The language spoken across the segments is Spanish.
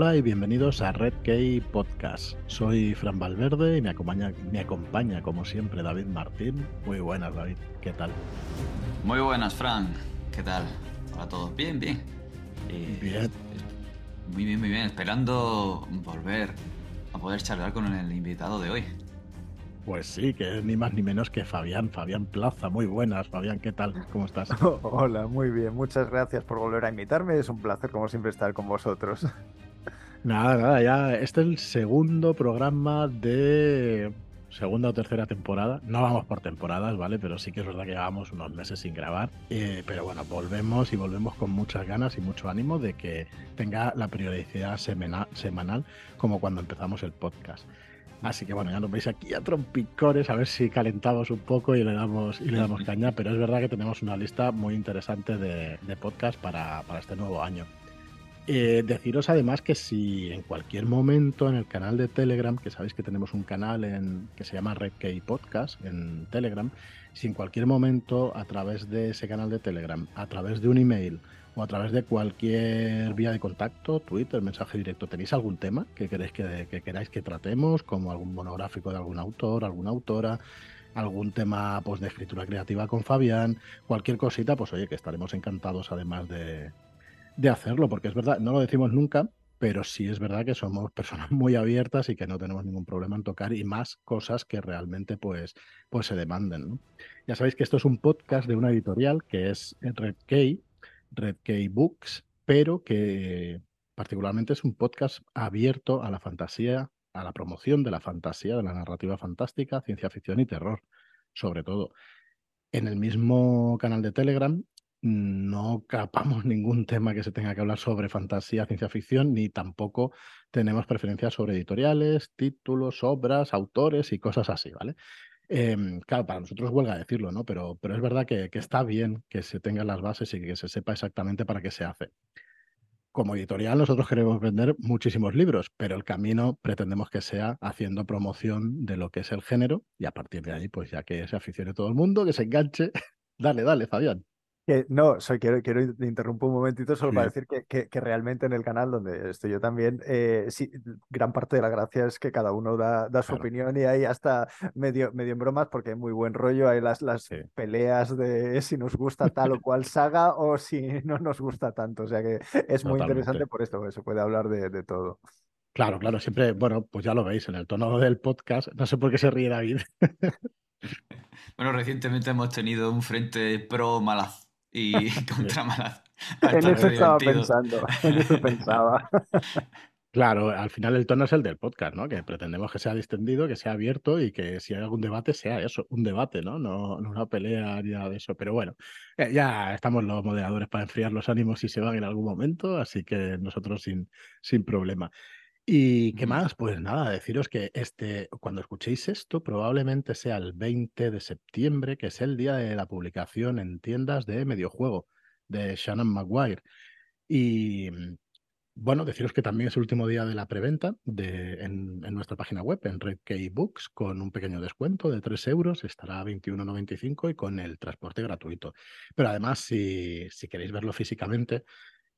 Hola y bienvenidos a Red Key Podcast. Soy Fran Valverde y me acompaña, me acompaña, como siempre, David Martín. Muy buenas, David. ¿Qué tal? Muy buenas, Fran. ¿Qué tal? Hola a todos. Bien, bien. Eh, bien. Muy bien, muy bien. Esperando volver a poder charlar con el invitado de hoy. Pues sí, que es ni más ni menos que Fabián, Fabián Plaza. Muy buenas, Fabián, ¿qué tal? ¿Cómo estás? Hola, muy bien. Muchas gracias por volver a invitarme. Es un placer, como siempre, estar con vosotros. Nada, nada, ya este es el segundo programa de segunda o tercera temporada. No vamos por temporadas, ¿vale? Pero sí que es verdad que llevamos unos meses sin grabar. Eh, pero bueno, volvemos y volvemos con muchas ganas y mucho ánimo de que tenga la periodicidad semanal como cuando empezamos el podcast. Así que bueno, ya nos veis aquí a trompicores, a ver si calentamos un poco y le damos, y le damos caña, pero es verdad que tenemos una lista muy interesante de, de podcast para, para este nuevo año. Eh, deciros además que si en cualquier momento en el canal de Telegram, que sabéis que tenemos un canal en, que se llama Red Podcast en Telegram, si en cualquier momento a través de ese canal de Telegram, a través de un email o a través de cualquier vía de contacto, Twitter, mensaje directo, tenéis algún tema que queréis que, que queráis que tratemos, como algún monográfico de algún autor, alguna autora, algún tema pues, de escritura creativa con Fabián, cualquier cosita, pues oye, que estaremos encantados además de, de hacerlo, porque es verdad, no lo decimos nunca, pero sí es verdad que somos personas muy abiertas y que no tenemos ningún problema en tocar y más cosas que realmente pues, pues se demanden. Ya sabéis que esto es un podcast de una editorial que es Red Key, Red Key Books, pero que particularmente es un podcast abierto a la fantasía, a la promoción de la fantasía, de la narrativa fantástica, ciencia ficción y terror, sobre todo. En el mismo canal de Telegram no capamos ningún tema que se tenga que hablar sobre fantasía, ciencia ficción, ni tampoco tenemos preferencias sobre editoriales, títulos, obras, autores y cosas así, ¿vale? Em, claro, para nosotros huelga decirlo, ¿no? Pero, pero es verdad que, que, está bien que se tengan las bases y que se sepa exactamente para qué se hace. Como editorial, nosotros queremos vender muchísimos libros, pero el camino pretendemos que sea haciendo promoción de lo que es el género y a partir de ahí, pues ya que se aficione todo el mundo, que se enganche. dale, dale, Fabián no, soy, quiero, quiero interrumpir un momentito solo para decir que, que, realmente en el canal donde estoy yo también, eh, sí, gran parte de la gracia es que cada uno da, da su opinión y hay hasta medio, medio en bromas porque hay muy buen rollo, hay las, las peleas de si nos gusta tal o cual saga o si no nos gusta tanto. O sea que es muy interesante por esto, porque se puede hablar de, de todo. Claro, claro, siempre, bueno, pues ya lo veis en el tono del podcast. No sé por qué se ríe David. Bueno, recientemente hemos tenido un frente pro malaz y contra malas. en eso estaba pensando, en eso pensaba. Claro, al final el tono es el del podcast, ¿no? Que pretendemos que sea distendido, que sea abierto y que si hay algún debate sea eso, un debate, ¿no? No, una pelea ni nada de eso. Pero bueno, eh, ya estamos los moderadores para enfriar los ánimos si se van en algún momento, así que nosotros sin, sin problema. ¿Y qué más? Pues nada, deciros que este, cuando escuchéis esto, probablemente sea el 20 de septiembre, que es el día de la publicación en tiendas de Mediojuego de Shannon Maguire. Y mm, bueno, deciros que también es el último día de la preventa de, en, nuestra página web, en Red Books, con un pequeño descuento de 3 euros, estará a 21,95 y con el transporte gratuito. Pero además, si, si queréis verlo físicamente,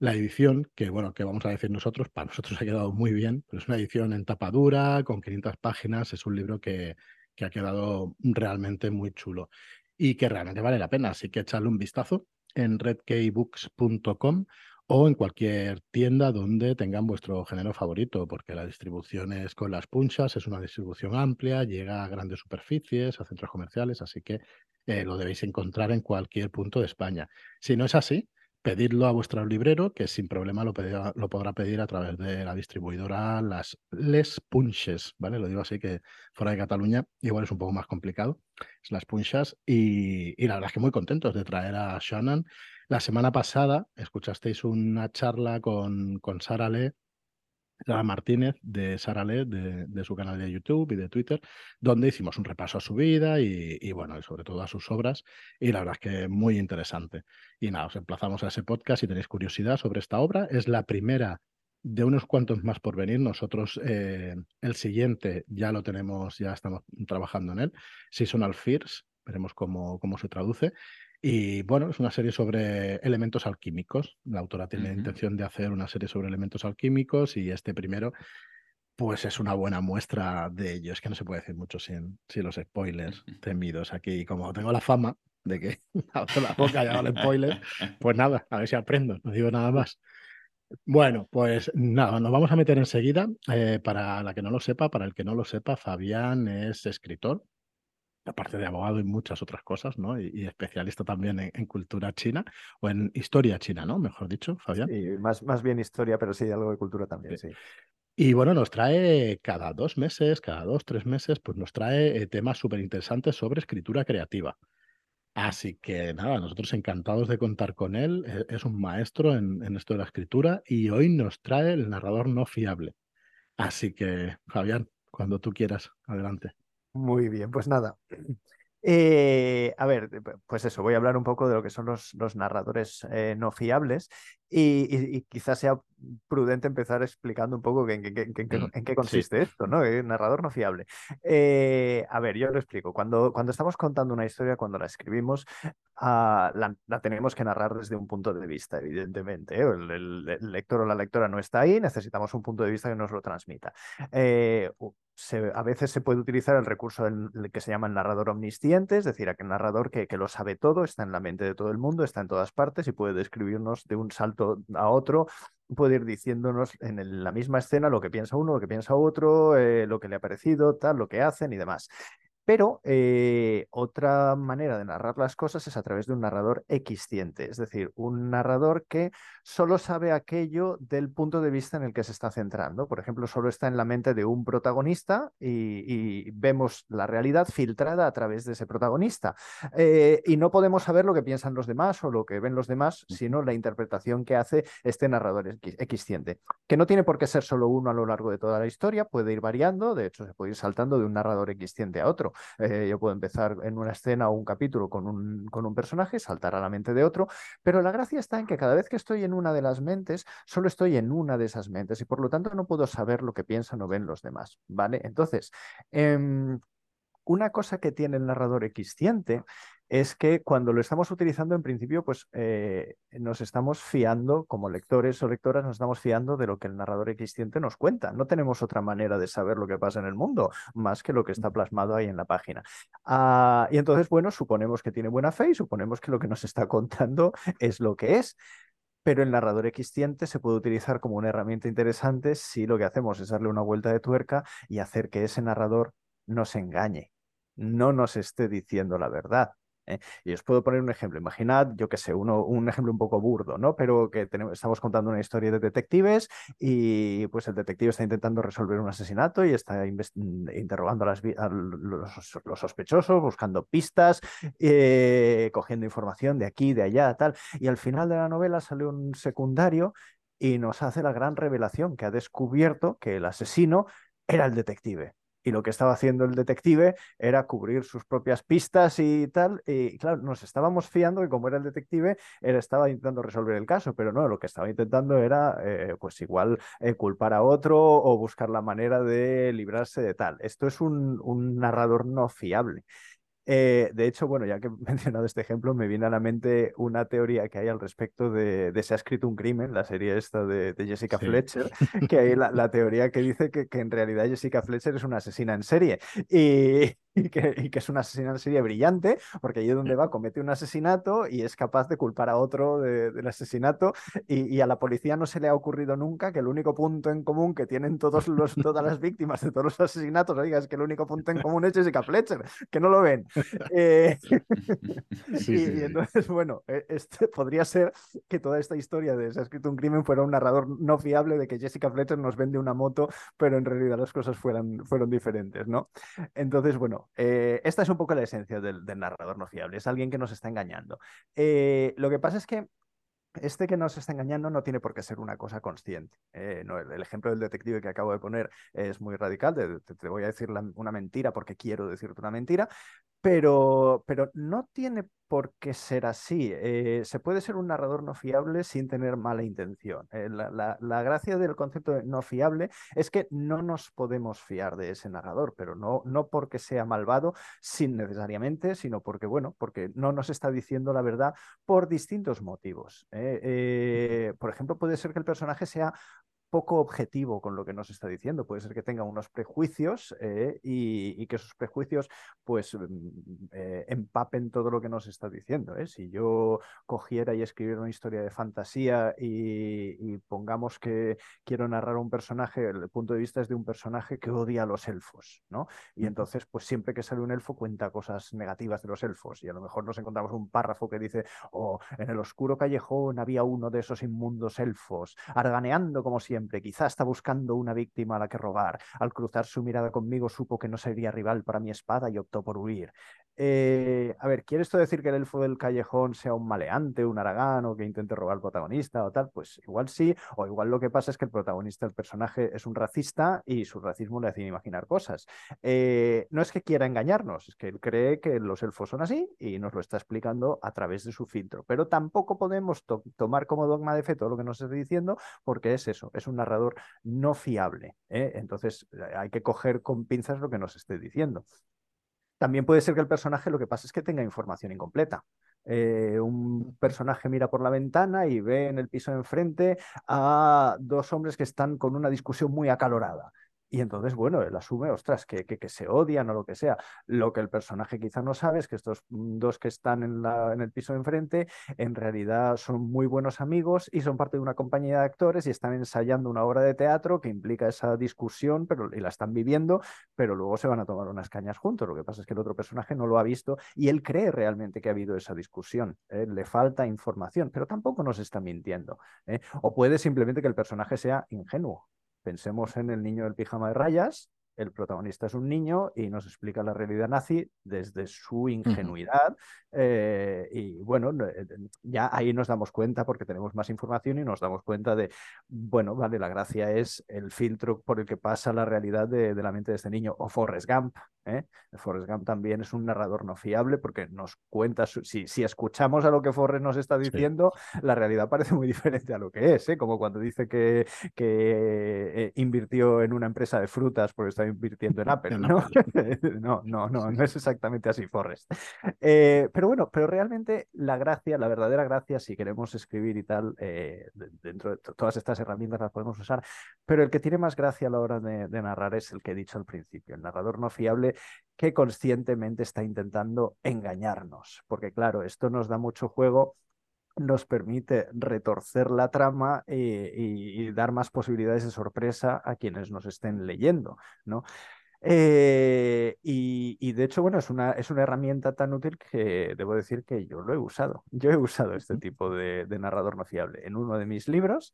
la edición, que bueno, que vamos a decir nosotros, para nosotros ha quedado muy bien, pero es una edición en tapa dura, con 500 páginas, es un libro que, que ha quedado realmente muy chulo y que realmente vale la pena, así que echarle un vistazo en redkeybooks.com o en cualquier tienda donde tengan vuestro género favorito, porque la distribución es con las punchas, es una distribución amplia, llega a grandes superficies, a centros comerciales, así que eh, lo debéis encontrar en cualquier punto de España. Si no es así, pedidlo a vuestro librero, que sin problema lo, lo, podrá pedir a través de la distribuidora las Les Punches, ¿vale? Lo digo así que fuera de Cataluña igual es un poco más complicado, es las Punchas, y, y la verdad es que muy contentos de traer a Shannon. La semana pasada escuchasteis una charla con, con Sara Le Sara Martínez de Sara Led, de, su canal de YouTube y de Twitter, donde hicimos un repaso a su vida y, bueno, sobre todo a sus obras. Y la verdad es que muy interesante. Y nada, os emplazamos a ese podcast si tenéis curiosidad sobre esta obra. Es la primera de unos cuantos más por venir. Nosotros eh, el siguiente ya lo tenemos, ya estamos trabajando en él. Seasonal Fears, veremos cómo, cómo se traduce. Y bueno, es una serie sobre elementos alquímicos. La autora tiene la intención de hacer una serie sobre elementos alquímicos y este primero, pues es una buena muestra de ello. Es que no se puede decir mucho sin, sin los spoilers temidos aquí. Como tengo la fama de que abro la boca y hago el spoiler, pues nada, a ver si aprendo, no digo nada más. Bueno, pues nada, nos vamos a meter enseguida. Eh, para la que no lo sepa, para el que no lo sepa, Fabián es escritor, aparte de abogado y muchas otras cosas, ¿no? Y, y especialista también en, en cultura china, o en historia china, ¿no? Mejor dicho, Fabián. Sí, más, más bien historia, pero sí, algo de cultura también, Sí. sí. Y bueno, nos trae cada dos meses, cada dos, tres meses, pues nos trae eh, temas súper interesantes sobre escritura creativa. Así que nada, nosotros encantados de contar con él. e- Es un maestro en, en esto de la escritura y hoy nos trae el narrador no fiable. Así que, Fabián, cuando tú quieras, adelante. Muy bien, pues nada. Eh, a ver, eh, pues eso, voy a hablar un poco de lo que son los, los narradores eh, no fiables y, y- y quizás sea prudente empezar explicando un poco en, qué- en qué- en qué- Mm, sí. consiste esto, ¿no? Narrador no fiable. Eh, a ver, yo lo explico. Cuando, cuando estamos contando una historia, cuando la escribimos, ah, la, la tenemos que narrar desde un punto de vista, evidentemente. El, el- el lector o la lectora no está ahí, necesitamos un punto de vista que nos lo transmita. A veces se puede utilizar el recurso que se llama el narrador omnisciente, es decir, aquel narrador que, que lo sabe todo, está en la mente de todo el mundo, está en todas partes y puede describirnos de un salto a otro, puede ir diciéndonos en la misma escena lo que piensa uno, lo que piensa otro, eh, lo que le ha parecido, tal, lo que hacen y demás. Pero eh, otra manera de narrar las cosas es a través de un narrador equisciente, es decir, un narrador que solo sabe aquello del punto de vista en el que se está centrando. Por ejemplo, solo está en la mente de un protagonista y, y vemos la realidad filtrada a través de ese protagonista. Eh, y no podemos saber lo que piensan los demás o lo que ven los demás, sino la interpretación que hace este narrador equisciente, que no tiene por qué ser solo uno a lo largo de toda la historia, puede ir variando, de hecho se puede ir saltando de un narrador equisciente a otro. Eh, yo puedo empezar en una escena o un capítulo con un, con un personaje, saltar a la mente de otro, pero la gracia está en que cada vez que estoy en una de las mentes, solo estoy en una de esas mentes y por lo tanto no puedo saber lo que piensan o ven los demás, ¿vale? Entonces, em, una cosa que tiene el narrador equisciente es que cuando lo estamos utilizando, en principio, pues eh, nos estamos fiando, como lectores o lectoras, nos estamos fiando de lo que el narrador equisciente nos cuenta. No tenemos otra manera de saber lo que pasa en el mundo, más que lo que está plasmado ahí en la página. Ah, y entonces, bueno, suponemos que tiene buena fe y suponemos que lo que nos está contando es lo que es. Pero el narrador equisciente se puede utilizar como una herramienta interesante si lo que hacemos es darle una vuelta de tuerca y hacer que ese narrador nos engañe, no nos esté diciendo la verdad. ¿Eh? Y os puedo poner un ejemplo. Imaginad, yo qué sé, uno, un ejemplo un poco burdo, ¿no? Pero que tenemos, estamos contando una historia de detectives y pues el detective está intentando resolver un asesinato y está inves- interrogando a, los sospechosos, buscando pistas, eh, cogiendo información de aquí, de allá, tal. Y al final de la novela sale un secundario y nos hace la gran revelación que ha descubierto que el asesino era el detective. Y lo que estaba haciendo el detective era cubrir sus propias pistas y tal. Y claro, nos estábamos fiando que como era el detective, él estaba intentando resolver el caso, pero no, lo que estaba intentando era, eh, pues igual, eh, culpar a otro o buscar la manera de librarse de tal. Esto es un, un narrador no fiable. Eh, de hecho, bueno, ya que he mencionado este ejemplo, me viene a la mente una teoría que hay al respecto de, de Se ha escrito un crimen, la serie esta de, de Jessica Sí. Fletcher, que hay la, la teoría que dice que, que en realidad Jessica Fletcher es una asesina en serie y, y que, y que es una asesina en serie brillante, porque allí donde va comete un asesinato y es capaz de culpar a otro de- del asesinato y, y a la policía no se le ha ocurrido nunca que el único punto en común que tienen todos los, todas las víctimas de todos los asesinatos, oiga, es que el único punto en común es Jessica Fletcher, que no lo ven. Eh, Sí, y, sí, y entonces, bueno, eh, este podría ser que toda esta historia de Se ha escrito un crimen fuera un narrador no fiable de que Jessica Fletcher nos vende una moto, pero en realidad las cosas fueran, fueron diferentes, ¿no? Entonces, bueno, eh, esta es un poco la esencia del, narrador no fiable, es alguien que nos está engañando. Eh, lo que pasa es que este que nos está engañando no tiene por qué ser una cosa consciente. Eh, no, el, ejemplo del detective que acabo de poner es muy radical. de- te, voy a decir una mentira porque quiero decirte una mentira. Pero, pero no tiene por qué ser así. Eh, se puede ser un narrador no fiable sin tener mala intención. Eh, la, gracia del concepto de no fiable es que no nos podemos fiar de ese narrador, pero no, no porque sea malvado, sin necesariamente, sino porque, bueno, porque no nos está diciendo la verdad por distintos motivos. ¿eh? por ejemplo, puede ser que el personaje sea poco objetivo con lo que nos está diciendo. Puede ser que tenga unos prejuicios eh, y, que esos prejuicios pues mm, eh, empapen todo lo que nos está diciendo. ¿eh? Si yo cogiera y escribiera una historia de fantasía y, pongamos que quiero narrar un personaje, el punto de vista es de un personaje que odia a los elfos, ¿no? Y entonces pues siempre que sale un elfo cuenta cosas negativas de los elfos y a lo mejor nos encontramos un párrafo que dice, oh, en el oscuro callejón había uno de esos inmundos elfos, arganeando como siempre quizá está buscando una víctima a la que robar. Al cruzar su mirada conmigo supo que no sería rival para mi espada y optó por huir. Eh, a ver, ¿quiere esto decir que el elfo del callejón sea un maleante, un aragán o que intente robar al protagonista o tal? Pues igual sí, o igual lo que pasa es que el protagonista, el personaje, es un racista y su racismo le hace imaginar cosas. Eh, no es que quiera engañarnos, es que él cree que los elfos son así y nos lo está explicando a través de su filtro. Pero tampoco podemos tomar como dogma de fe todo lo que nos está diciendo porque es eso, es un narrador no fiable. ¿eh? Entonces hay que coger con pinzas lo que nos esté diciendo. También puede ser que el personaje lo que pasa es que tenga información incompleta. Eh, un personaje mira por la ventana y ve en el piso de enfrente a dos hombres que están con una discusión muy acalorada. Y entonces, bueno, él asume, ostras, que, que, se odian o lo que sea. Lo que el personaje quizá no sabe es que estos dos que están en, la, en el piso de enfrente en realidad son muy buenos amigos y son parte de una compañía de actores y están ensayando una obra de teatro que implica esa discusión pero, y la están viviendo, pero luego se van a tomar unas cañas juntos. Lo que pasa es que el otro personaje no lo ha visto y él cree realmente que ha habido esa discusión. ¿eh? Le falta información, pero tampoco nos está mintiendo. ¿eh? O puede simplemente que el personaje sea ingenuo. Pensemos en el niño del pijama de rayas, el protagonista es un niño y nos explica la realidad nazi desde su ingenuidad. Eh, y bueno, eh, ya ahí nos damos cuenta porque tenemos más información y nos damos cuenta de, bueno, vale, la gracia es el filtro por el que pasa la realidad de, la mente de este niño. O Forrest Gump. ¿eh? Forrest Gump también es un narrador no fiable porque nos cuenta, si, si escuchamos a lo que Forrest nos está diciendo, la realidad parece muy diferente a lo que es, como cuando dice que, que invirtió en una empresa de frutas porque está invirtiendo en Apple, ¿no? no, no, no, no es exactamente así, Forrest. Eh, pero bueno, pero realmente la gracia, la verdadera gracia, si queremos escribir y tal, eh, dentro de todas estas herramientas las podemos usar, pero el que tiene más gracia a la hora de, de narrar es el que he dicho al principio, el narrador no fiable que conscientemente está intentando engañarnos, porque claro, esto nos da mucho juego nos permite retorcer la trama y, dar más posibilidades de sorpresa a quienes nos estén leyendo, ¿no? Eh, y, de hecho, bueno, es una, es una herramienta tan útil que debo decir que yo lo he usado. Yo he usado este tipo de, narrador no fiable en uno de mis libros.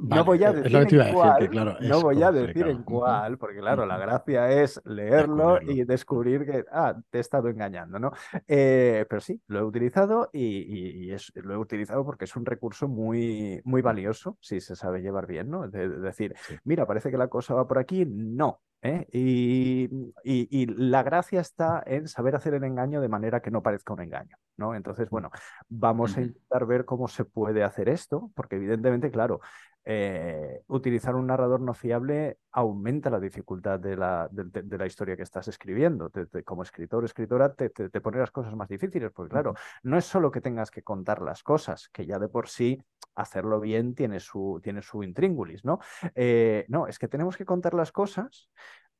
no voy a decir en cuál, no voy a decir en cuál, porque claro, la gracia es leerlo y descubrir que, ah, te he estado engañando, ¿no? Eh, pero sí, lo he utilizado y, lo he utilizado porque es un recurso muy, muy valioso si se sabe llevar bien, ¿no? De, decir, mira, parece que la cosa va por aquí, no, ¿eh? Y, la gracia está en saber hacer el engaño de manera que no parezca un engaño, ¿no? Entonces, mm. bueno, vamos a intentar ver cómo se puede hacer esto, porque evidentemente, claro, eh, utilizar un narrador no fiable aumenta la dificultad de la, de, la historia que estás escribiendo. como escritor o escritora te, te, pone las cosas más difíciles, porque claro, no es solo que tengas que contar las cosas, que ya de por sí hacerlo bien tiene su, tiene su intríngulis, ¿no? Eh, no, es que tenemos que contar las cosas,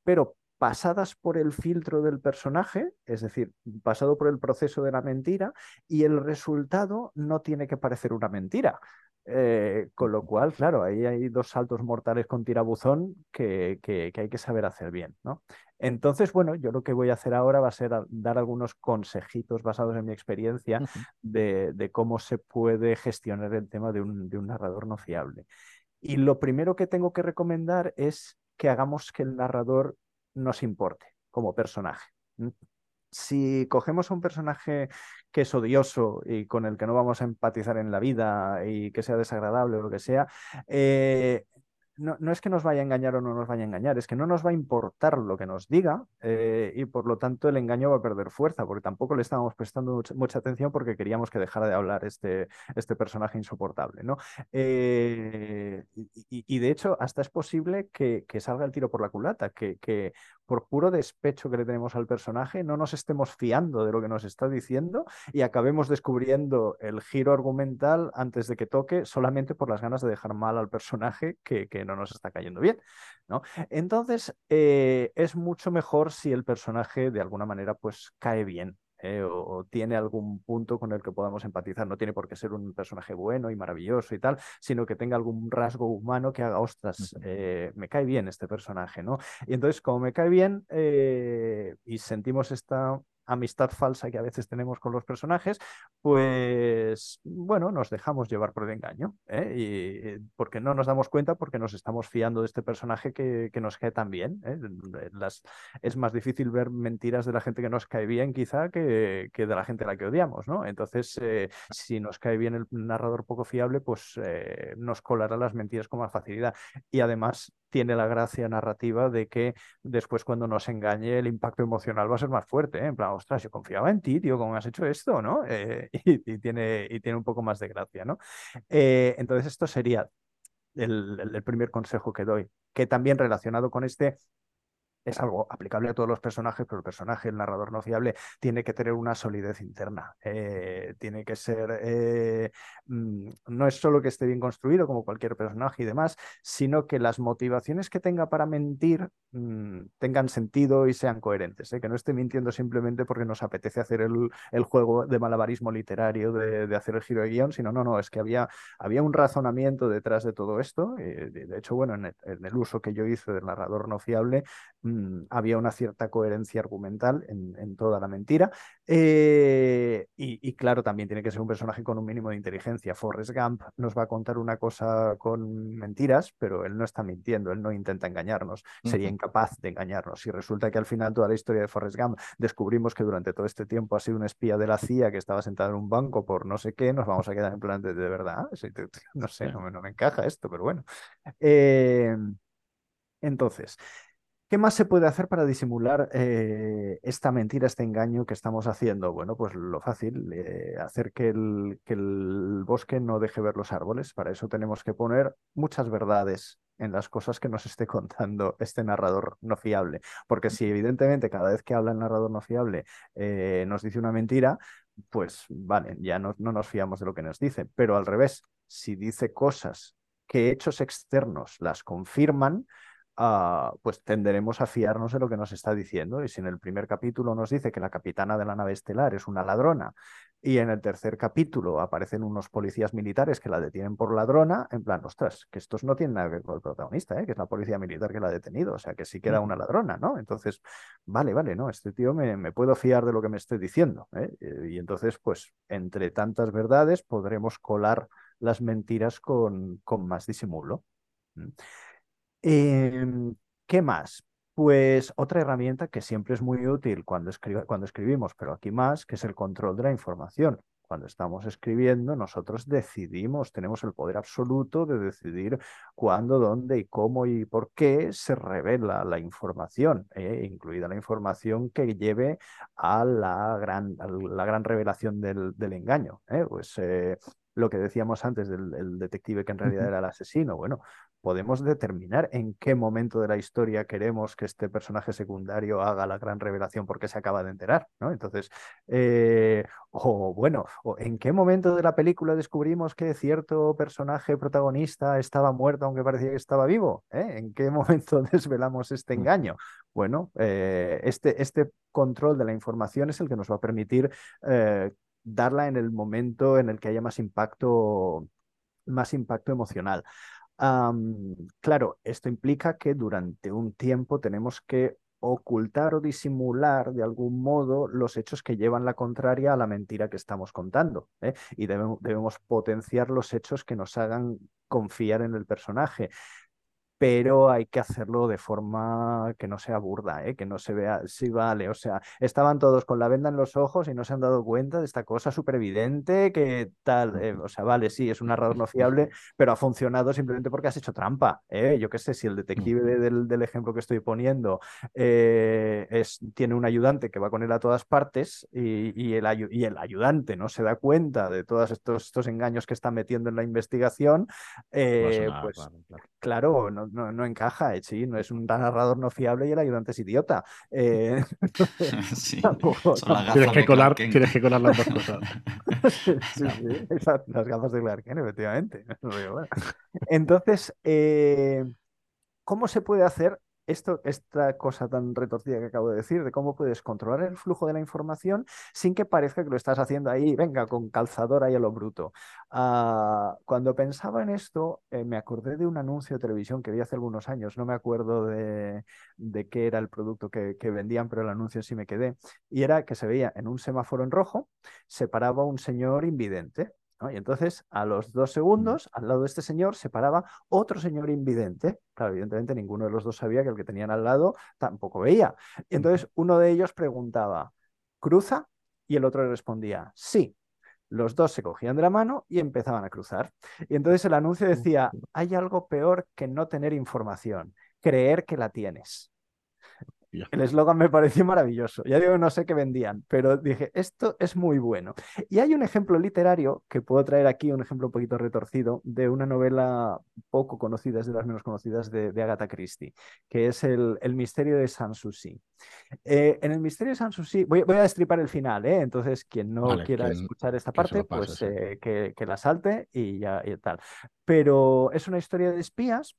pero pasadas por el filtro del personaje, es decir, pasado por el proceso de la mentira, y el resultado no tiene que parecer una mentira, eh, con lo cual, claro, ahí hay dos saltos mortales con tirabuzón que, que, hay que saber hacer bien, ¿no? Entonces, bueno, yo lo que voy a hacer ahora va a ser dar algunos consejitos basados en mi experiencia de, cómo se puede gestionar el tema de un, de un narrador no fiable. Y lo primero que tengo que recomendar es que hagamos que el narrador nos importe como personaje si cogemos a un personaje que es odioso y con el que no vamos a empatizar en la vida y que sea desagradable o lo que sea, eh, no, es que nos vaya a engañar o no nos vaya a engañar, es que no nos va a importar lo que nos diga eh, y por lo tanto el engaño va a perder fuerza, porque tampoco le estábamos prestando mucha, atención porque queríamos que dejara de hablar este, este personaje insoportable. ¿no? Eh, y, de hecho, hasta es posible que, salga el tiro por la culata, que, que, por puro despecho que le tenemos al personaje no nos estemos fiando de lo que nos está diciendo y acabemos descubriendo el giro argumental antes de que toque solamente por las ganas de dejar mal al personaje que, que no nos está cayendo bien. ¿no? Entonces, eh, es mucho mejor si el personaje de alguna manera pues cae bien. ¿Eh? o, tiene algún punto con el que podamos empatizar. No tiene por qué ser un personaje bueno y maravilloso y tal, sino que tenga algún rasgo humano que haga, ostras, eh, me cae bien este personaje, ¿no? Y entonces, como me cae bien y sentimos esta amistad falsa que a veces tenemos con los personajes, pues bueno, nos dejamos llevar por el engaño, ¿eh? y, eh, porque no nos damos cuenta, porque nos estamos fiando de este personaje que, que nos cae tan bien. ¿eh? Las, es más difícil ver mentiras de la gente que nos cae bien, quizá, que, que de la gente a la que odiamos, ¿no? Entonces, si nos cae bien el narrador poco fiable, pues nos colará las mentiras con más facilidad. Y además tiene la gracia narrativa de que después cuando nos engañe el impacto emocional va a ser más fuerte, en plan, ostras, yo confiaba en ti, tío, ¿cómo has hecho esto? ¿no? Eh, y, tiene, y tiene un poco más de gracia, ¿no? Eh, entonces, esto sería el, primer consejo que doy, que también relacionado con este es algo aplicable a todos los personajes, pero el personaje, el narrador no fiable, tiene que tener una solidez interna. Eh, tiene que ser, eh, mm, no es solo que esté bien construido como cualquier personaje y demás, sino que las motivaciones que tenga para mentir mm, tengan sentido y sean coherentes. ¿eh? Que no esté mintiendo simplemente porque nos apetece hacer el, juego de malabarismo literario, de, hacer el giro de guion, sino no, no, es que había, había un razonamiento detrás de todo esto. de hecho, bueno, en el, uso que yo hice del narrador no fiable, Mm, había una cierta coherencia argumental en, toda la mentira. Eh, y, claro, también tiene que ser un personaje con un mínimo de inteligencia. Forrest Gump nos va a contar una cosa con mentiras, pero él no está mintiendo, él no intenta engañarnos, sería incapaz de engañarnos. Si resulta que al final toda la historia de Forrest Gump descubrimos que durante todo este tiempo ha sido un espía de la CIA que estaba sentado en un banco por no sé qué, nos vamos a quedar en plan de, verdad, no sé, no me, encaja esto, pero bueno. Eh, entonces, ¿Qué más se puede hacer para disimular eh, esta mentira, este engaño que estamos haciendo? Bueno, pues lo fácil, eh, hacer que el, que el, bosque no deje ver los árboles. Para eso tenemos que poner muchas verdades en las cosas que nos esté contando este narrador no fiable. Porque si evidentemente cada vez que habla el narrador no fiable eh, nos dice una mentira, pues vale, ya no nos fiamos de lo que nos dice. Pero al revés, si dice cosas que hechos externos las confirman, Ah, pues tenderemos a fiarnos de lo que nos está diciendo. Y si en el primer capítulo nos dice que la capitana de la nave estelar es una ladrona y en el tercer capítulo aparecen unos policías militares que la detienen por ladrona, en plan, ostras, que estos no tienen nada que ver con el protagonista, ¿eh? que es la policía militar que la ha detenido, o sea, que sí que era una ladrona, ¿no? Entonces, vale, vale, no, este tío me, puedo fiar de lo que me esté diciendo. ¿eh? Y entonces, pues, entre tantas verdades podremos colar las mentiras con, con más disimulo. Em, ¿Qué más? Pues otra herramienta que siempre es muy útil cuando, cuando escribimos, pero aquí más, que es el control de la información. Cuando estamos escribiendo, nosotros decidimos, tenemos el poder absoluto de decidir cuándo, dónde y cómo y por qué se revela la información, eh, incluida la información que lleve a la gran, la gran revelación del, engaño. Eh. Pues eh, lo que decíamos antes del detective que en realidad era el asesino. Bueno, podemos determinar en qué momento de la historia queremos que este personaje secundario haga la gran revelación porque se acaba de enterar, ¿no? Entonces, eh, o bueno, o en qué momento de la película descubrimos que cierto personaje protagonista estaba muerto aunque parecía que estaba vivo, ¿eh? ¿En qué momento desvelamos este mm. engaño? Bueno, eh, este, este control de la información es el que nos va a permitir darla en el momento en el que haya más impacto más impacto emocional claro, esto implica que durante un tiempo tenemos que ocultar o disimular de algún modo los hechos que llevan la contraria a la mentira que estamos contando. ¿eh? Y debemos, potenciar los hechos que nos hagan confiar en el personaje. Pero hay que hacerlo de forma que no sea burda, ¿eh? que no se vea, sí vale, o sea, estaban todos con la venda en los ojos y no se han dado cuenta de esta cosa súper evidente que tal, eh, o sea, vale, sí, es un narrador no fiable, pero ha funcionado simplemente porque has hecho trampa, ¿eh? yo qué sé, si el detective del, del, ejemplo que estoy poniendo eh, es, tiene un ayudante que va con él a todas partes y, y, el, y el ayudante no se da cuenta de todos estos, estos engaños que está metiendo en la investigación, pues, claro, claro no, no, no encaja, eh, sí, no es un narrador no fiable y el ayudante es idiota. Eh, sí, tampoco, tienes, que colar, tienes que colar las dos cosas. sí, sí, las gafas de Clark efectivamente. Entonces, eh, ¿cómo se puede hacer esto, esta cosa tan retorcida que acabo de decir, de cómo puedes controlar el flujo de la información sin que parezca que lo estás haciendo ahí, venga, con calzadora y a lo bruto. Uh, cuando pensaba en esto, eh, me acordé de un anuncio de televisión que vi hace algunos años, no me acuerdo de, de qué era el producto que, que, vendían, pero el anuncio sí me quedé, y era que se veía en un semáforo en rojo, se paraba un señor invidente, y entonces, a los dos segundos, al lado de este señor, se paraba otro señor invidente. Claro, evidentemente ninguno de los dos sabía que el que tenían al lado tampoco veía. Y entonces uno de ellos preguntaba, ¿cruza? Y el otro le respondía, sí. Los dos se cogían de la mano y empezaban a cruzar. Y entonces el anuncio decía, hay algo peor que no tener información, creer que la tienes. El eslogan me pareció maravilloso. Ya digo, no sé qué vendían, pero dije, esto es muy bueno. Y hay un ejemplo literario que puedo traer aquí, un ejemplo un poquito retorcido, de una novela poco conocida, es de las menos conocidas de, Agatha Christie, que es El, Misterio de Sanssouci. Eh, en El Misterio de Sanssouci, voy, voy a destripar el final, ¿eh? entonces quien no quiera escuchar esta parte, pues eh, que, que, la salte y ya y tal. Pero es una historia de espías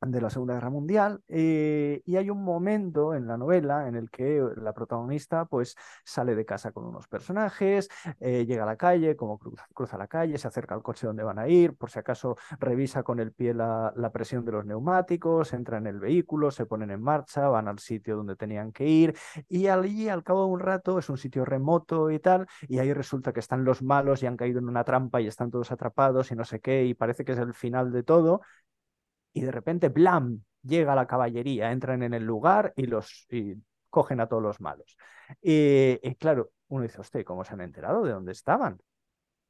de la Segunda Guerra Mundial eh, y hay un momento en la novela en el que la protagonista pues sale de casa con unos personajes, eh, llega a la calle, como cruza, la calle, se acerca al coche donde van a ir, por si acaso revisa con el pie la, la, presión de los neumáticos, entra en el vehículo, se ponen en marcha, van al sitio donde tenían que ir y allí al cabo de un rato es un sitio remoto y tal y ahí resulta que están los malos y han caído en una trampa y están todos atrapados y no sé qué y parece que es el final de todo y de repente, ¡blam! llega la caballería, entran en el lugar y los cogen a todos los malos. Y, y claro, uno dice, hostia, ¿cómo se han enterado de dónde estaban?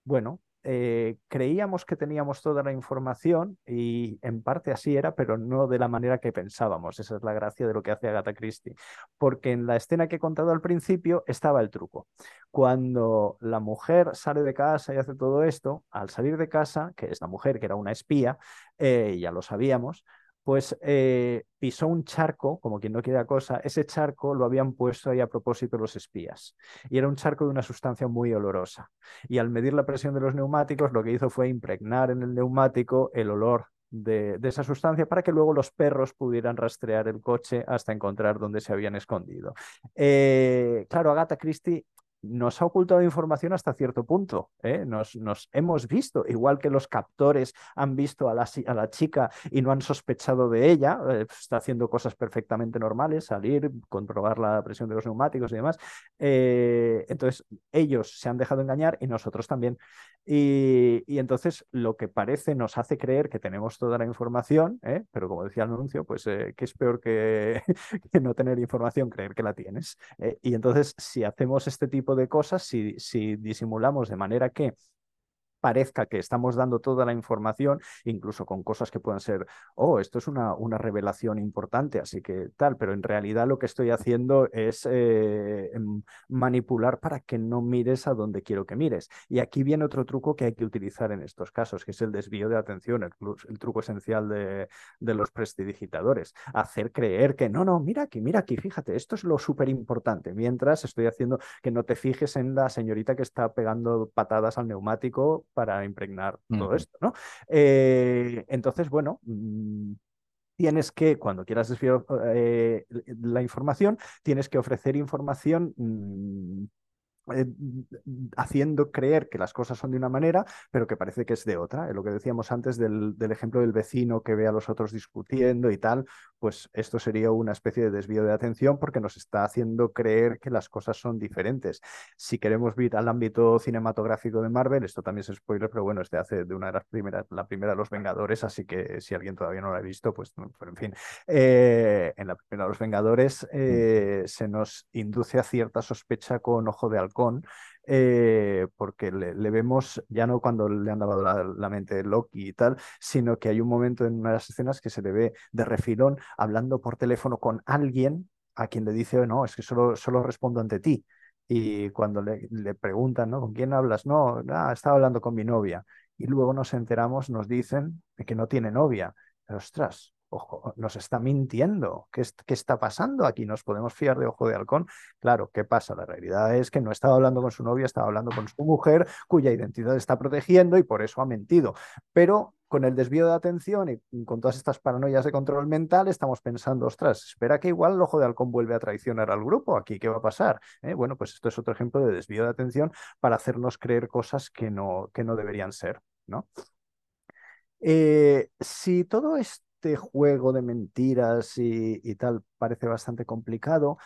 Bueno, eh, creíamos que teníamos toda la información y en parte así era, pero no de la manera que pensábamos. Esa es la gracia de lo que hace Agatha Christie. Porque en la escena que he contado al principio estaba el truco. Cuando la mujer sale de casa y hace todo esto, al salir de casa, que es la mujer que era una espía, eh, ya lo sabíamos, pues eh, pisó un charco, como quien no quiere cosa, ese charco lo habían puesto ahí a propósito los espías. Y era un charco de una sustancia muy olorosa. Y al medir la presión de los neumáticos, lo que hizo fue impregnar en el neumático el olor de, esa sustancia para que luego los perros pudieran rastrear el coche hasta encontrar dónde se habían escondido. Eh, claro, Agatha Christie nos ha ocultado información hasta cierto punto. ¿eh? Nos, nos, hemos visto, igual que los captores han visto a la, a la chica y no han sospechado de ella, eh, está haciendo cosas perfectamente normales, salir, comprobar la presión de los neumáticos y demás. Eh, entonces, ellos se han dejado engañar y nosotros también. Y, y, entonces lo que parece nos hace creer que tenemos toda la información, pero como decía el anuncio, pues que es peor que, que, no tener información, creer que la tienes. y entonces, si hacemos este tipo de cosas si, si disimulamos de manera que parezca que estamos dando toda la información, incluso con cosas que puedan ser, oh, esto es una, una revelación importante, así que tal, pero en realidad lo que estoy haciendo es eh, em, manipular para que no mires a donde quiero que mires. Y aquí viene otro truco que hay que utilizar en estos casos, que es el desvío de atención, el, truco esencial de, de los prestidigitadores. Hacer creer que no, no, mira aquí, mira aquí, fíjate, esto es lo súper importante, mientras estoy haciendo que no te fijes en la señorita que está pegando patadas al neumático para impregnar todo esto, ¿no? Eh, entonces, bueno, mm, tienes que, cuando quieras desviar eh, la información, tienes que ofrecer información mm, eh, haciendo creer que las cosas son de una manera, pero que parece que es de otra. Lo que decíamos antes del, ejemplo del vecino que ve a los otros discutiendo y tal, pues esto sería una especie de desvío de atención porque nos está haciendo creer que las cosas son diferentes. Si queremos ir al ámbito cinematográfico de Marvel, esto también es spoiler, pero bueno, este hace de una de las primeras, la primera de los Vengadores, así que si alguien todavía no lo ha visto, pues, en fin, eh, en la primera de los Vengadores eh, se nos induce a cierta sospecha con Ojo de Eh, porque le, vemos ya no cuando le han dado la, mente Loki y tal, sino que hay un momento en una de las escenas que se le ve de refilón hablando por teléfono con alguien a quien le dice, no, es que solo, solo respondo ante ti. Y cuando le, preguntan, ¿no? ¿Con quién hablas? No, estaba hablando con mi novia. Y luego nos enteramos, nos dicen que no tiene novia. ostras, ojo, nos está mintiendo. ¿Qué, ¿Qué, está pasando aquí? ¿Nos podemos fiar de Ojo de Halcón? Claro, ¿qué pasa? La realidad es que no estaba hablando con su novia, estaba hablando con su mujer, cuya identidad está protegiendo y por eso ha mentido. Pero con el desvío de atención y con todas estas paranoias de control mental, estamos pensando, ostras, espera que igual el ojo de halcón vuelve a traicionar al grupo, aquí, ¿qué va a pasar? ¿Eh? Bueno, pues esto es otro ejemplo de desvío de atención para hacernos creer cosas que no, que no deberían ser, ¿no? Eh, si todo esto este juego de mentiras y, tal parece bastante complicado.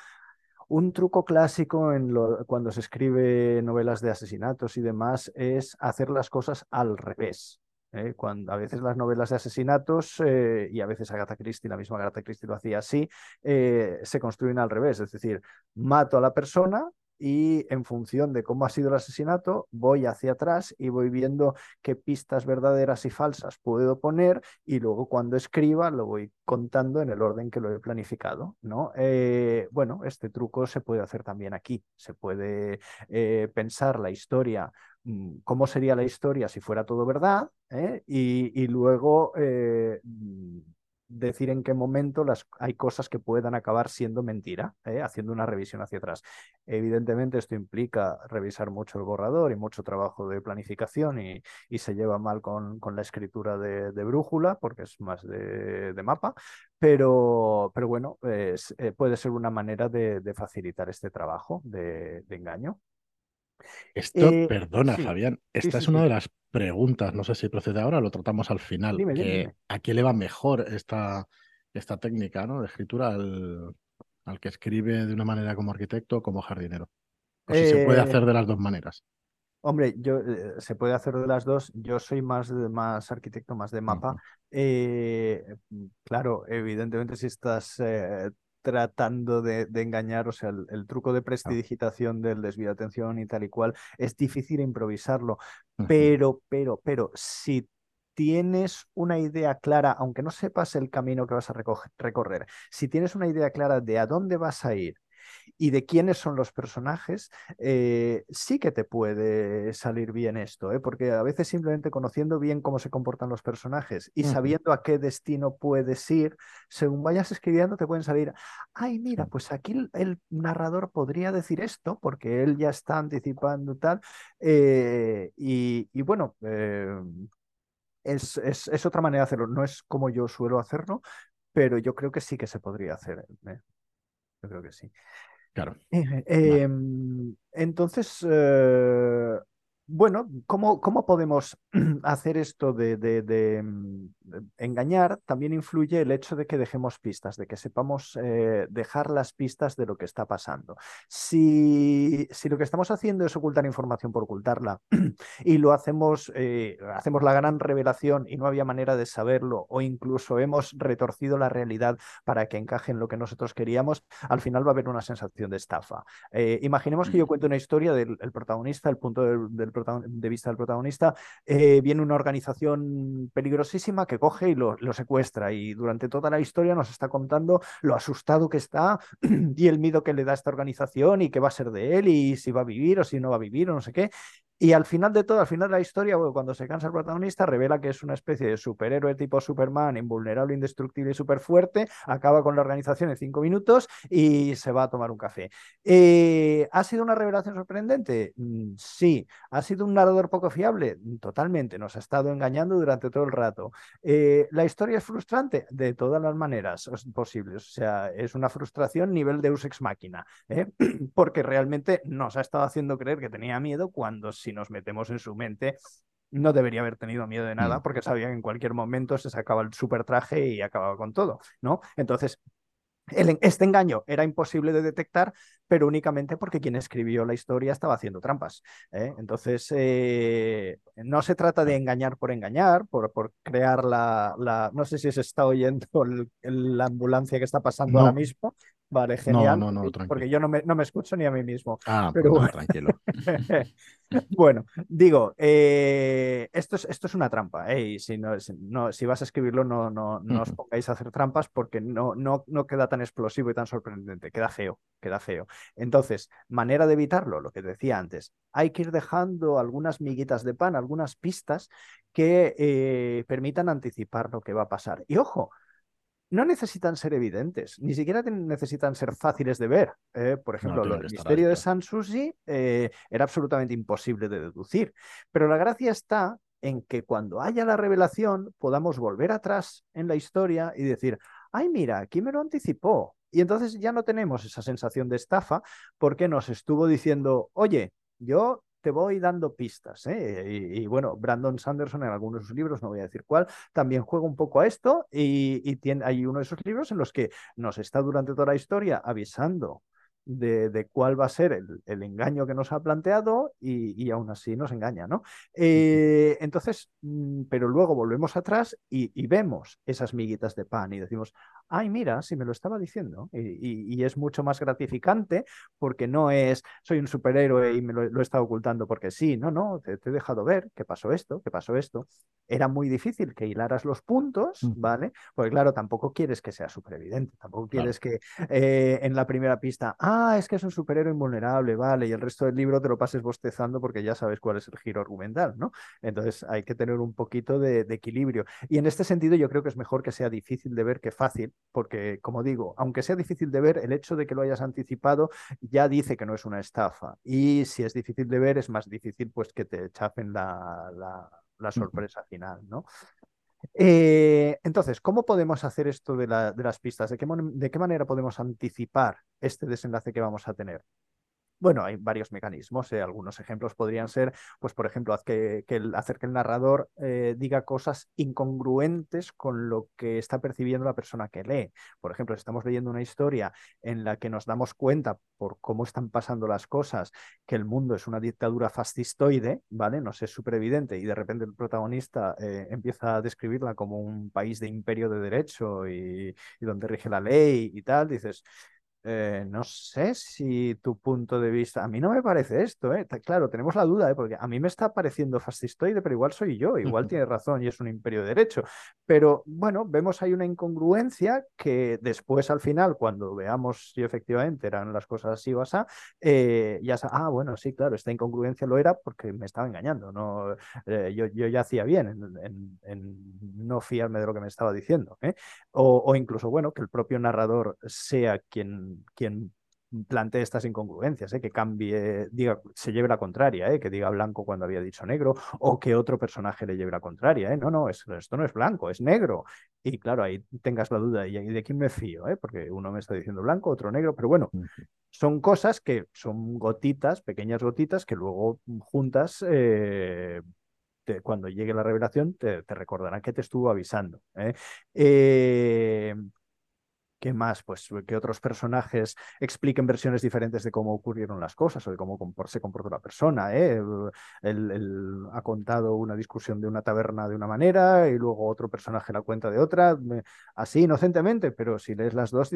Un truco clásico en cuando se escribe novelas de asesinatos y demás es hacer las cosas al revés. ¿eh? Cuando, a veces las novelas de asesinatos, eh, y a veces Agatha Christie, la misma Agatha Christie lo hacía así, eh, se construyen al revés. Es decir, mato a la persona, y en función de cómo ha sido el asesinato, voy hacia atrás y voy viendo qué pistas verdaderas y falsas puedo poner y luego cuando escriba lo voy contando en el orden que lo he planificado. ¿no? Eh, bueno, este truco se puede hacer también aquí. Se puede eh, pensar la historia mm, cómo sería la historia si fuera todo verdad ¿eh? y, luego mm, decir en qué momento las, hay cosas que puedan acabar siendo mentira, ¿eh? haciendo una revisión hacia atrás. Evidentemente esto implica revisar mucho el borrador y mucho trabajo de planificación y, se lleva mal con, con la escritura de, brújula porque es más de, mapa, pero, pero bueno, eh, puede ser una manera de, facilitar este trabajo de engaño. Esto, eh, perdona, Fabián, esta es una de las preguntas, no sé si procede ahora, lo tratamos al final. ¿A quién le va mejor esta, esta técnica ¿no? de escritura al, al, que escribe de una manera como arquitecto o como jardinero? O si se puede eh, hacer de las dos maneras. Hombre, yo eh, se puede hacer de las dos. Yo soy más, más arquitecto, más de mapa. claro, evidentemente, si estás tratando de, engañar, o sea, el, truco de prestidigitación del desvío de atención y tal y cual, es difícil improvisarlo, pero, pero, pero, si tienes una idea clara, aunque no sepas el camino que vas a recorrer, si tienes una idea clara de a dónde vas a ir y de quiénes son los personajes, eh, sí que te puede salir bien esto, ¿eh? porque a veces simplemente conociendo bien cómo se comportan los personajes y sabiendo a qué destino puedes ir, según vayas escribiendo te pueden salir, ay, mira, pues aquí el, narrador podría decir esto, porque él ya está anticipando tal, eh, y, bueno, es, es, otra manera de hacerlo, no es como yo suelo hacerlo, pero yo creo que sí que se podría hacer. Yo creo que sí. Claro. Eh, em, entonces, eh, bueno, ¿cómo, cómo podemos hacer esto de, mm, engañar? También influye el hecho de que dejemos pistas, de que sepamos eh, dejar las pistas de lo que está pasando. Si, si, lo que estamos haciendo es ocultar información por ocultarla y lo hacemos, eh, hacemos la gran revelación y no había manera de saberlo o incluso hemos retorcido la realidad para que encaje en lo que nosotros queríamos, al final va a haber una sensación de estafa. Eh, imaginemos que yo cuento una historia del protagonista, el punto del, del protagonista, de vista del protagonista, eh, viene una organización peligrosísima que coge y lo, secuestra y durante toda la historia nos está contando lo asustado que está y el miedo que le da esta organización y qué va a ser de él y si va a vivir o si no va a vivir o no sé qué. Y al final de todo, al final de la historia, cuando se cansa el protagonista, revela que es una especie de superhéroe tipo Superman, invulnerable, indestructible y súper fuerte, acaba con la organización en cinco minutos y se va a tomar un café. Eh, ¿Ha sido una revelación sorprendente? Mm, sí. ¿Ha sido un narrador poco fiable? Mm, totalmente. Nos ha estado engañando durante todo el rato. Eh, ¿La historia es frustrante? De todas las maneras posibles. O sea, es una frustración nivel Deus ex máquina, ¿eh? porque realmente nos ha estado haciendo creer que tenía miedo cuando si nos metemos en su mente no debería haber tenido miedo de nada mm. porque sabía que en cualquier momento se sacaba el super traje y acababa con todo, ¿no? Entonces, este engaño era imposible de detectar, pero únicamente porque quien escribió la historia estaba haciendo trampas. ¿eh? Entonces, eh, no se trata de engañar por engañar, por, por crear la, No sé si se está oyendo la ambulancia que está pasando ahora mismo. Vale, genial. No, no, no, porque yo no me, no me, escucho ni a mí mismo. Ah, pero pues bueno. tranquilo. bueno, digo, eh, esto, es, esto es una trampa. ¿eh? si, no, si vas a escribirlo, no, no, no os pongáis a hacer trampas porque no, no, no queda tan explosivo y tan sorprendente. Queda feo, queda feo. Entonces, manera de evitarlo, lo que decía antes, hay que ir dejando algunas miguitas de pan, algunas pistas que eh, permitan anticipar lo que va a pasar. Y ojo, no necesitan ser evidentes, ni siquiera necesitan ser fáciles de ver. ¿eh? por ejemplo, el misterio de Sansusi eh, era absolutamente imposible de deducir. Pero la gracia está en que cuando haya la revelación podamos volver atrás en la historia y decir, ay, mira, aquí me lo anticipó. Y entonces ya no tenemos esa sensación de estafa porque nos estuvo diciendo, oye, yo te voy dando pistas. ¿eh? Y, bueno, Brandon Sanderson en algunos de sus libros, no voy a decir cuál, también juega un poco a esto y, tiene, hay uno de esos libros en los que nos está durante toda la historia avisando de, cuál va a ser el, engaño que nos ha planteado y, aún así nos engaña, ¿no? Eh, entonces, mm, pero luego volvemos atrás y, vemos esas miguitas de pan y decimos, ay, mira, si me lo estaba diciendo. Y, es mucho más gratificante porque no es, soy un superhéroe y me lo, he estado ocultando porque sí, no, no, te, he dejado ver que pasó esto, que pasó esto. Era muy difícil que hilaras los puntos, ¿vale? Porque claro, tampoco quieres que sea súper evidente, tampoco quieres que eh, en la primera pista, ah, es que es un superhéroe invulnerable, vale, y el resto del libro te lo pases bostezando porque ya sabes cuál es el giro argumental, ¿no? Entonces hay que tener un poquito de, equilibrio. Y en este sentido yo creo que es mejor que sea difícil de ver que fácil, porque como digo, aunque sea difícil de ver, el hecho de que lo hayas anticipado ya dice que no es una estafa. Y si es difícil de ver, es más difícil pues que te chafen la, la sorpresa final, ¿no? Eh, entonces, ¿cómo podemos hacer esto de, las pistas? ¿De qué, manera podemos anticipar este desenlace que vamos a tener? Bueno, hay varios mecanismos. ¿eh? Algunos ejemplos podrían ser, pues, por ejemplo, que, hacer que el narrador eh, diga cosas incongruentes con lo que está percibiendo la persona que lee. Por ejemplo, si estamos leyendo una historia en la que nos damos cuenta por cómo están pasando las cosas que el mundo es una dictadura fascistoide, ¿vale? No sé, es súper evidente, y de repente el protagonista eh, empieza a describirla como un país de imperio de derecho y, y donde rige la ley y tal, dices, eh, no sé si tu punto de vista, a mí no me parece esto, ¿eh? claro, tenemos la duda, ¿eh? porque a mí me está pareciendo fascistoide, pero igual soy yo, igual tiene razón y es un imperio de derecho, pero bueno, vemos ahí una incongruencia que después al final, cuando veamos si efectivamente eran las cosas así o así, eh, ya ah, bueno, sí, claro, esta incongruencia lo era porque me estaba engañando, no, yo, yo, ya hacía bien en, no fiarme de lo que me estaba diciendo, o, o incluso, bueno, que el propio narrador sea quien quien, plantee estas incongruencias, ¿eh? que cambie, diga, se lleve la contraria, ¿eh? que diga blanco cuando había dicho negro, o que otro personaje le lleve la contraria. ¿eh? No, no, esto no es blanco, es negro. Y claro, ahí tengas la duda, ¿y de quién me fío? Porque uno me está diciendo blanco, otro negro, pero bueno, son cosas que son gotitas, pequeñas gotitas, que luego juntas cuando llegue la revelación te, te, recordarán que te estuvo avisando. ¿eh? Eh, ¿Qué más? Pues que otros personajes expliquen versiones diferentes de cómo ocurrieron las cosas o de cómo se comportó la persona. ¿eh? Él, ha contado una discusión de una taberna de una manera y luego otro personaje la cuenta de otra, así inocentemente, pero si lees las dos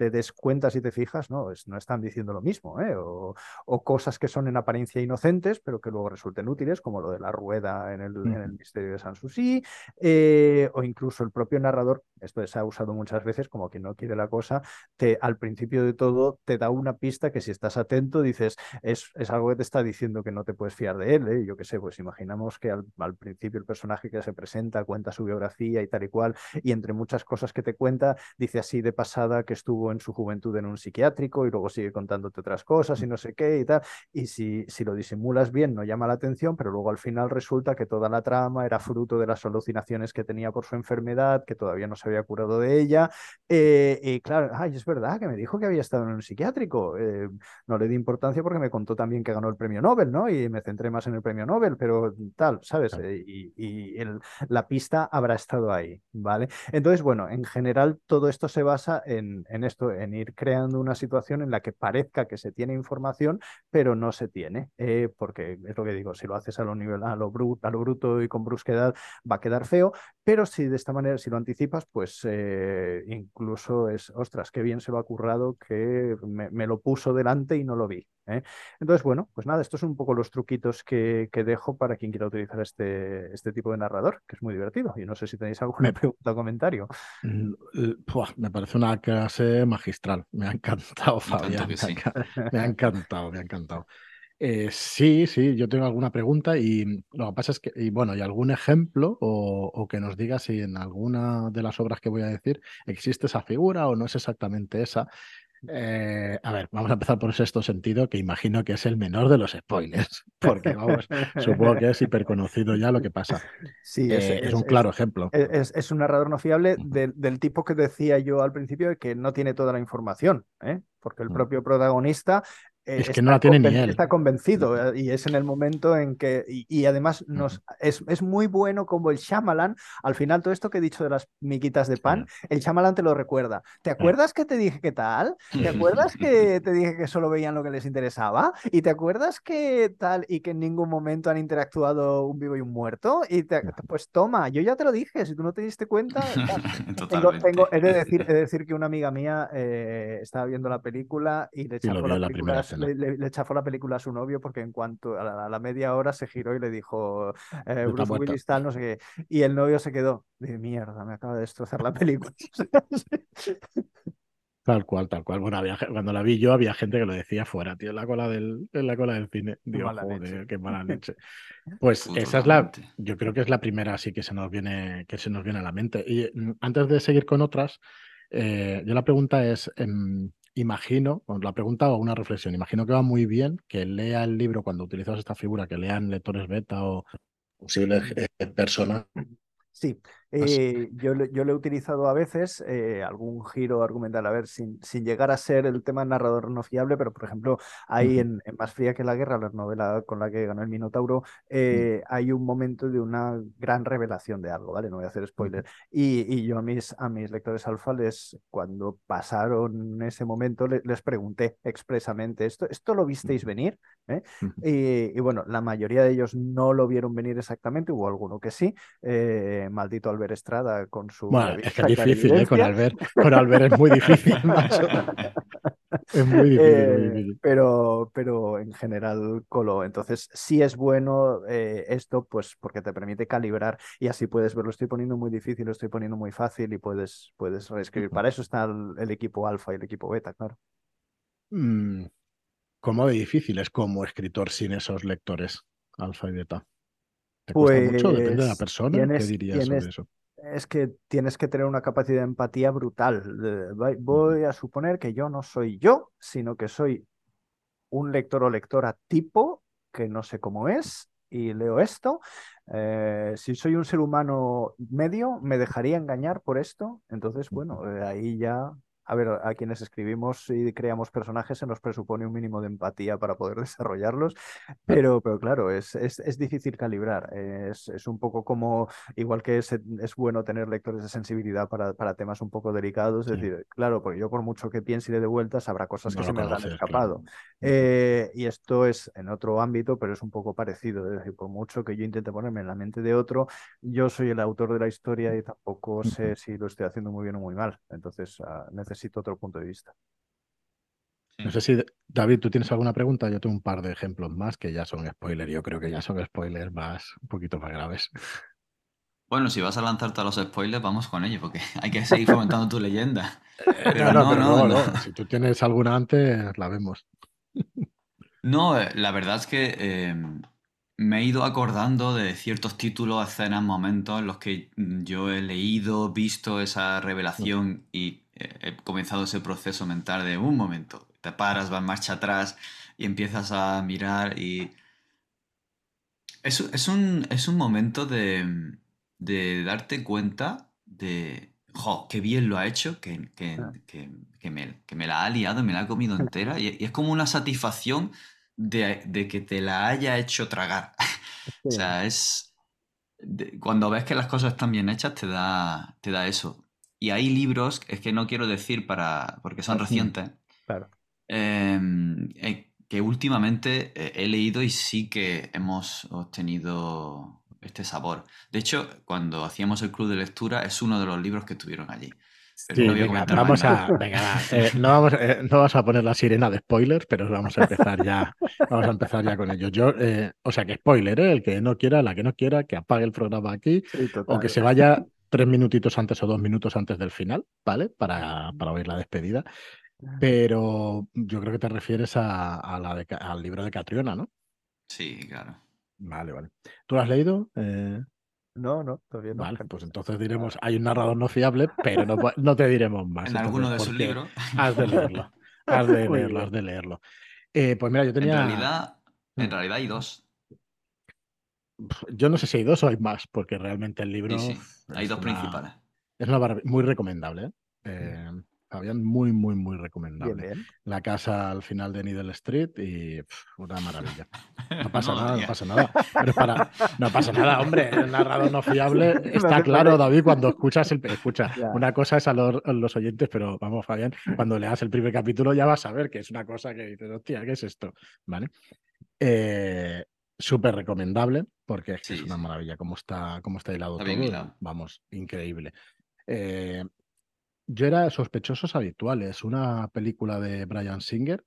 te des cuenta si te fijas, no, no están diciendo lo mismo, ¿eh? o, cosas que son en apariencia inocentes, pero que luego resulten útiles, como lo de la rueda en el, en el misterio de Sanssouci, eh, o incluso el propio narrador, esto se ha usado muchas veces, como quien no quiere la cosa, te, al principio de todo te da una pista que si estás atento dices, es, es algo que te está diciendo que no te puedes fiar de él, ¿eh? yo qué sé, pues imaginamos que al, al principio el personaje que se presenta cuenta su biografía y tal y cual, y entre muchas cosas que te cuenta, dice así de pasada que estuvo en su juventud en un psiquiátrico y luego sigue contándote otras cosas y no sé qué y tal. Y si, si lo disimulas bien, no llama la atención, pero luego al final resulta que toda la trama era fruto de las alucinaciones que tenía por su enfermedad, que todavía no se había curado de ella. Eh, y claro, ay, es verdad que me dijo que había estado en un psiquiátrico. Eh, no le di importancia porque me contó también que ganó el premio Nobel, ¿no? Y me centré más en el premio Nobel, pero tal, ¿sabes? Eh, y, y el, la pista habrá estado ahí, ¿vale? Entonces, bueno, en general todo esto se basa en, en esto, en ir creando una situación en la que parezca que se tiene información, pero no se tiene, eh, porque es lo que digo, si lo haces a lo, nivel, a, lo bruto, a lo bruto y con brusquedad va a quedar feo, pero si de esta manera, si lo anticipas, pues eh, incluso es, ostras, qué bien se lo ha currado que me, me lo puso delante y no lo vi. ¿Eh? Entonces, bueno, pues nada, estos son un poco los truquitos que, que, dejo para quien quiera utilizar este, este tipo de narrador, que es muy divertido. Y no sé si tenéis alguna pregunta o comentario. Me parece una clase magistral. Me ha encantado, Fabián. Me, sí. me, ha encantado, me ha encantado. Eh, sí, sí, yo tengo alguna pregunta y lo que pasa es que, y bueno, y algún ejemplo o, o, que nos diga si en alguna de las obras que voy a decir existe esa figura o no es exactamente esa. Eh, a ver, vamos a empezar por sexto sentido, que imagino que es el menor de los spoilers, porque vamos, supongo que es hiperconocido ya lo que pasa. Sí, es, eh, es un claro ejemplo. Es, es, un narrador no fiable del, del, tipo que decía yo al principio que no tiene toda la información, ¿eh? porque el propio protagonista es que no la tiene ni él. Está convencido y es en el momento en que. Y, y además nos, es, es, muy bueno como el Shyamalan, al final, todo esto que he dicho de las miquitas de pan, el Shyamalan te lo recuerda. ¿Te acuerdas que te dije que tal? ¿Te acuerdas que te dije que solo veían lo que les interesaba? ¿Y te acuerdas que tal y que en ningún momento han interactuado un vivo y un muerto? Y te, pues toma, yo ya te lo dije, si tú no te diste cuenta. tengo, tengo, he, de decir, he de decir que una amiga mía eh, estaba viendo la película y le echó la, la le, le, le, chafó la película a su novio porque en cuanto a la, a la media hora se giró y le dijo eh, Bruce Willis tal, no sé qué. Y el novio se quedó de mierda, me acaba de destrozar la película. Tal cual, tal cual. Bueno, había, cuando la vi yo había gente que lo decía fuera, tío, en la cola del, en la cola del cine. Digo, mala joder, leche. qué mala leche. Pues Puto esa es la, yo creo que es la primera así que se nos viene, que se nos viene a la mente. Y mm, antes de seguir con otras, eh, yo la pregunta es, eh, imagino, la pregunta o una reflexión, imagino que va muy bien que lea el libro cuando utilizas esta figura, que lean lectores beta o posibles eh, personas. Sí, eh, yo, yo, lo he utilizado a veces, eh, algún giro argumental, a ver, sin, sin, llegar a ser el tema narrador no fiable, pero por ejemplo, hay uh -huh. en, en, Más Fría que la Guerra, la novela con la que ganó el Minotauro, eh, uh -huh. hay un momento de una gran revelación de algo, ¿vale? No voy a hacer spoiler. Uh -huh. y, y, yo a mis, a mis lectores alfa, les, cuando pasaron ese momento, les, les pregunté expresamente, ¿esto, ¿esto lo visteis venir? Y, y, bueno, la mayoría de ellos no lo vieron venir exactamente, hubo alguno que sí, eh, maldito Albert Estrada con su... Bueno, es que es difícil, ¿eh? con, Albert, con Albert es muy difícil. es muy difícil, eh, muy difícil. Pero, pero en general coló. Entonces, sí es bueno eh, esto, pues porque te permite calibrar y así puedes ver, lo estoy poniendo muy difícil, lo estoy poniendo muy fácil y puedes, puedes reescribir. Para eso está el, el, equipo alfa y el equipo beta, claro. Mm, ¿Cómo de difícil es como escritor sin esos lectores alfa y beta? ¿Te pues, mucho? Depende de la persona. Tienes, ¿Qué dirías tienes, sobre eso? Es que tienes que tener una capacidad de empatía brutal. Voy a suponer que yo no soy yo, sino que soy un lector o lectora tipo que no sé cómo es y leo esto. Eh, si soy un ser humano medio, me dejaría engañar por esto. Entonces, bueno, eh, ahí ya a ver, a quienes escribimos y creamos personajes se nos presupone un mínimo de empatía para poder desarrollarlos, pero, pero claro, es, es, es difícil calibrar. Es, es, un poco como, igual que es, es bueno tener lectores de sensibilidad para, para, temas un poco delicados, es decir, claro, porque yo por mucho que piense y le dé vueltas, habrá cosas que se me habrán escapado. Claro. Eh, y esto es en otro ámbito, pero es un poco parecido, es decir, por mucho que yo intente ponerme en la mente de otro, yo soy el autor de la historia y tampoco sé si lo estoy haciendo muy bien o muy mal. Entonces, uh, necesito necesito otro punto de vista. No sé si, David, tú tienes alguna pregunta. Yo tengo un par de ejemplos más que ya son spoilers. Yo creo que ya son spoilers más, un poquito más graves. Bueno, si vas a lanzarte a los spoilers, vamos con ellos, porque hay que seguir fomentando tu leyenda. Eh, no, no, no, no, Si tú tienes alguna antes, la vemos. No, eh, la verdad es que em, me he ido acordando de ciertos títulos, escenas, momentos en los que yo he leído, visto esa revelación y eh, he comenzado ese proceso mental de un momento, te paras, vas marcha atrás y empiezas a mirar y... Es, es, un, es un momento de, de darte cuenta de, jo, qué bien lo ha hecho, que, que, Ah. que, que me, que me la ha liado, me la ha comido entera y, y es como una satisfacción de, de que te la haya hecho tragar. O Sí. sea, es... de- cuando ves que las cosas están bien hechas, te da, te da eso. Y hay libros, es que no quiero decir para, porque son recientes, Claro. em, eh, que últimamente eh, he leído y sí que hemos obtenido este sabor. De hecho, cuando hacíamos el club de lectura, es uno de los libros que estuvieron allí. Sí, venga, vamos a. Venga, va, eh, no, vamos, eh, no vamos a poner la sirena de spoilers, pero vamos a empezar ya. Vamos a empezar ya con ellos. Yo, eh, o sea que spoiler, ¿eh? El que no quiera, la que no quiera, que apague el programa aquí Sí, o que se vaya tres minutitos antes o dos minutos antes del final, ¿vale? Para, para oír la despedida. Pero yo creo que te refieres a, a la de Ca- al libro de Catriona, ¿no? Sí, claro. Vale, vale. ¿Tú lo has leído? Eh, No, no, todavía no. vale, pues entonces diremos, hay un narrador no fiable, pero no, no te diremos más. En alguno de sus libros. Has de leerlo, has de leerlo, has de leerlo. Eh, pues mira, yo En tenía, realidad, en Mm. realidad hay dos. yo no sé si hay dos o hay más, porque realmente el libro Sí, sí. Hay dos una- principales. es una muy recomendable, ¿eh? Eh, Fabián, muy, muy, muy recomendable. bien. La casa al final de Needle Street y una maravilla. No pasa No nada, no pasa nada. Pero es para, no pasa nada, hombre. El narrador no fiable está claro, David, cuando escuchas el. Escucha, Ya. una cosa es a los, a los oyentes, pero vamos, Fabián, cuando leas el primer capítulo ya vas a ver que es una cosa que dices, hostia, ¿qué es esto? ¿Vale? Eh, Súper recomendable, porque es que es una maravilla cómo está, cómo está hilado Está bien todo. hilado. Vamos, increíble. Eh, yo era Sospechosos Habituales, una película de Brian Singer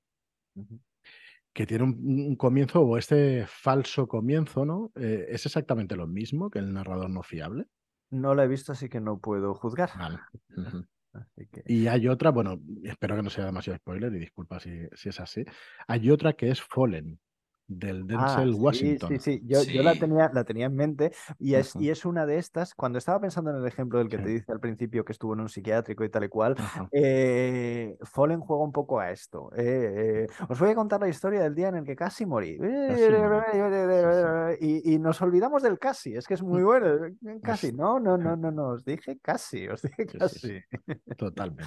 que tiene un, un comienzo o este falso comienzo, ¿no? Eh, es exactamente lo mismo que el narrador no fiable. No la he visto, así que no puedo juzgar. Vale. Ujú. Así que... Y hay otra, bueno, espero que no sea demasiado spoiler y disculpa si, si es así. Hay otra que es Fallen, del Ah, Denzel sí, Washington. Sí, sí, yo, yo la Sí. tenía, la tenía en mente y es, y es una de estas, cuando estaba pensando en el ejemplo del que te Sí. dice al principio que estuvo en un psiquiátrico y tal y cual, eh, Fallen juega un poco a esto. eh, eh, os voy a contar la historia del día en el que casi morí. Y, y nos olvidamos del casi, es que es muy bueno. Casi, no, no, no, no, no, os dije casi, os dije Sí, sí, casi. sí. Totalmente.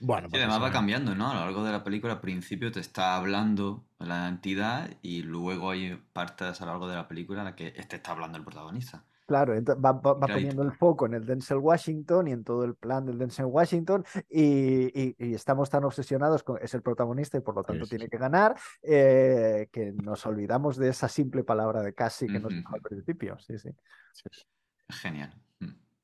Bueno, Sí, pues además va cambiando, ¿no? A lo largo de la película, al principio te está hablando la entidad y luego hay partes a lo largo de la película en las que te está hablando el protagonista. Claro, va, va- va Claro, y- poniendo el foco en el Denzel Washington y en todo el plan del Denzel Washington y, y- y estamos tan obsesionados con es el protagonista y por lo tanto sí, tiene que ganar eh, que nos olvidamos de esa simple palabra de casi que nos dijo al principio. Sí, sí. Genial.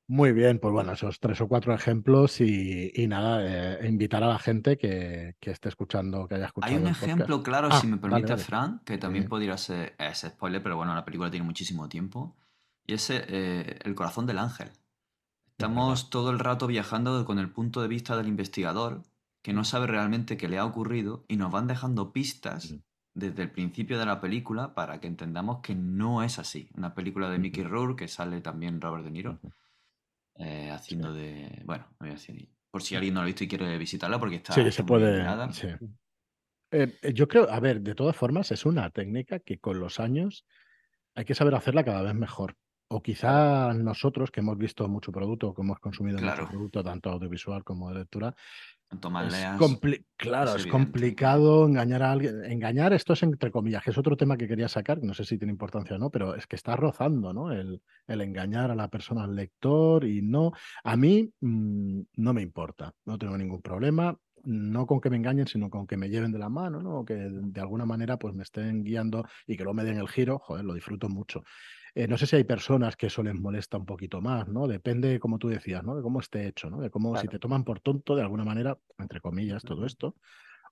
Mm. Muy bien, pues bueno, esos tres o cuatro ejemplos y, y nada, eh, invitar a la gente que, que esté escuchando, que haya escuchado Hay un el podcast. ejemplo claro, Ah, si me permite, vale. Fran, que también Sí. podría ser es spoiler, pero bueno, la película tiene muchísimo tiempo. Y es eh, El corazón del ángel. Estamos todo el rato viajando con el punto de vista del investigador, que no sabe realmente qué le ha ocurrido, y nos van dejando pistas Ujú. desde el principio de la película para que entendamos que no es así. Una película de Mickey. Rourke, que sale también Robert De Niro. Eh, haciendo de... Bueno, no voy a decir... Por si alguien no lo ha visto y quiere visitarla, porque está, Sí, está se puede. sí. Eh, eh, yo creo, a ver, de todas formas, es una técnica que con los años hay que saber hacerla cada vez mejor. O quizá nosotros, que hemos visto mucho producto, que hemos consumido mucho producto, tanto audiovisual como de lectura, Leas... claro, es complicado engañar a alguien. Engañar, esto es entre comillas, que es otro tema que quería sacar, no sé si tiene importancia o no, pero es que está rozando, ¿no? El, el engañar a la persona, al lector y no. A mí mm, no me importa, no tengo ningún problema, no con que me engañen, sino con que me lleven de la mano, ¿no? O que de alguna manera pues me estén guiando y que luego me den el giro, joder, lo disfruto mucho. Eh, no sé si hay personas que eso les molesta un poquito más, ¿no? Depende, como tú decías, ¿no? De cómo esté hecho, ¿no? De cómo si te toman por tonto de alguna manera, entre comillas, todo esto,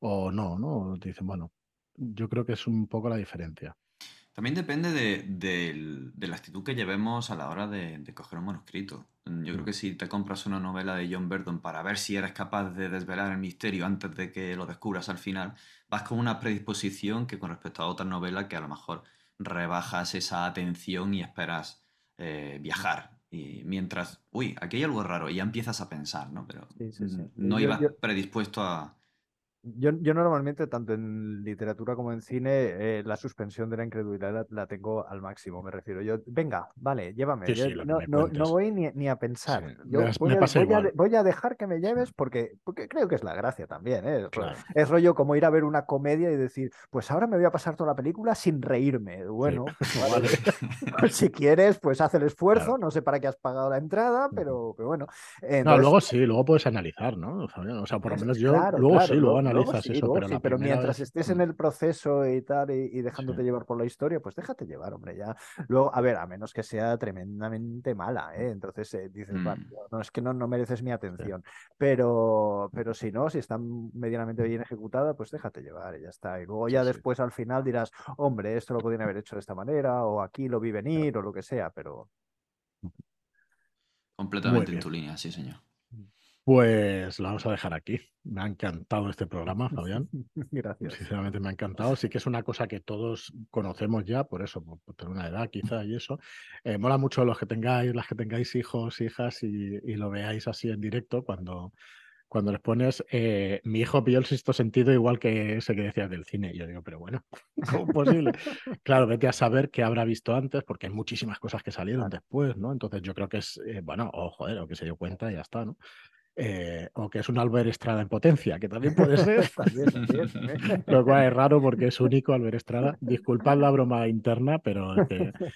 o no, ¿no? Te dicen, bueno, yo creo que es un poco la diferencia. También depende de, la actitud que llevemos a la hora de, coger un manuscrito. Yo creo mm. que si te compras una novela de John Burton para ver si eres capaz de desvelar el misterio antes de que lo descubras al final, vas con una predisposición que con respecto a otra novela que a lo mejor rebajas esa atención y esperas eh, viajar. Y mientras, uy, aquí hay algo raro, y ya empiezas a pensar, ¿no? Pero no ibas predispuesto a, yo, yo, normalmente, tanto en literatura como en cine, eh, la suspensión de la incredulidad la, tengo al máximo, me refiero. Yo, venga, vale, llévame. no, no, no, voy ni, ni a pensar. Yo voy, a, voy, a, dejar que me lleves porque, porque creo que es la gracia también. ¿eh? Es rollo como ir a ver una comedia y decir, pues ahora me voy a pasar toda la película sin reírme. Bueno, pues si quieres, pues haz el esfuerzo. No sé para qué has pagado la entrada, pero, pero bueno. no, luego sí, luego puedes analizar, ¿no? O sea, por lo menos yo luego sí, luego analizo pero, mientras estés en el proceso y tal, y, dejándote llevar por la historia, pues déjate llevar, hombre, ya. Luego, a ver, a menos que sea tremendamente mala, ¿eh? Entonces eh, dices, mm. no, es que no, no mereces mi atención. Pero, pero si no, si está medianamente bien ejecutada, pues déjate llevar y ya está. Y luego ya después al final dirás, hombre, esto lo podrían haber hecho de esta manera, o aquí lo vi venir, o lo que sea, pero. Completamente en tu línea, sí, señor. Pues lo vamos a dejar aquí. Me ha encantado este programa, Fabián. Gracias. Sinceramente me ha encantado. Sí que es una cosa que todos conocemos ya, por eso, por, tener una edad quizá y eso. Eh, mola mucho los que tengáis, las que tengáis hijos, hijas y, lo veáis así en directo cuando, cuando les pones, eh, mi hijo pilló el sexto sentido igual que ese que decías del cine. Y yo digo, pero bueno, ¿cómo es posible? claro, vete a saber qué habrá visto antes, porque hay muchísimas cosas que salieron después, ¿no? Entonces yo creo que es, eh, bueno, o joder, o que se dio cuenta y ya está, ¿no? Eh, o que es un Albert Estrada en potencia, que también puede ser. Lo cual es raro porque es único Albert Estrada. Disculpad la broma interna, pero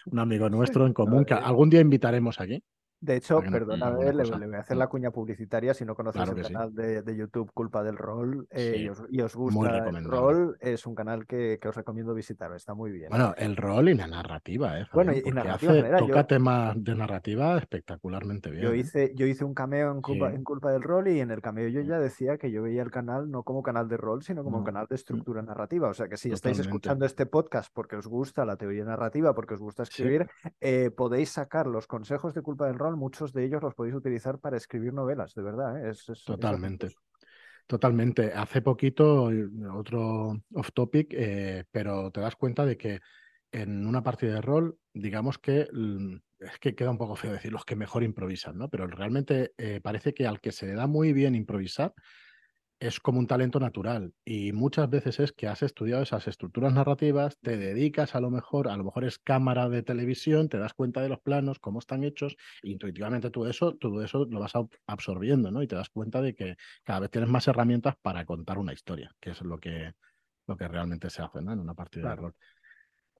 un amigo nuestro en común que algún día invitaremos aquí. De hecho, perdóname, le, voy a hacer la cuña publicitaria. Si no conoces el canal de, YouTube Culpa del Rol eh, y, os, gusta el rol, es un canal que, os recomiendo visitar. Está muy bien. Bueno, el rol y la narrativa, ¿eh? bueno, y, narrativa toca temas de narrativa espectacularmente bien. Yo ¿eh? hice, yo hice un cameo en culpa, en culpa del Rol y en el cameo yo ya decía que yo veía el canal no como canal de rol, sino como un canal de estructura narrativa. O sea que si estáis escuchando este podcast porque os gusta la teoría narrativa, porque os gusta escribir, eh, podéis sacar los consejos de Culpa del Rol muchos de ellos los podéis utilizar para escribir novelas, de verdad. ¿eh? Es, Totalmente. Totalmente. Hace poquito, eh, otro off topic, eh, pero te das cuenta de que en una partida de rol, digamos que es que queda un poco feo decir los que mejor improvisan, ¿no? Pero realmente parece que al que se le da muy bien improvisar, es como un talento natural y muchas veces es que has estudiado esas estructuras narrativas, te dedicas a lo mejor, a lo mejor es cámara de televisión, te das cuenta de los planos, cómo están hechos, e intuitivamente todo eso, todo eso lo vas absorbiendo, ¿no? Y te das cuenta de que cada vez tienes más herramientas para contar una historia, que es lo que, lo que realmente se hace, ¿no? En una partida de rol.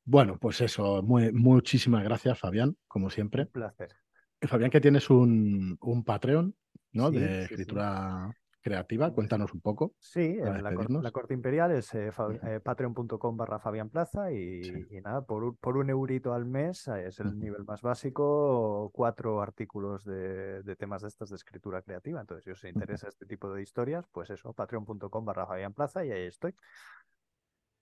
Bueno, pues eso, muy, muchísimas gracias, Fabián, como siempre. Un placer. Fabián, que tienes un, un Patreon, ¿no? de escritura creativa. Cuéntanos un poco. Sí, la, Corte Imperial es eh, eh, patreon.com barra Fabián Plaza y, nada, por, por, un eurito al mes eh, es el nivel más básico, cuatro artículos de, temas de estas de escritura creativa. Entonces, si os interesa este tipo de historias, pues eso, patreon.com barra Fabián Plaza y ahí estoy.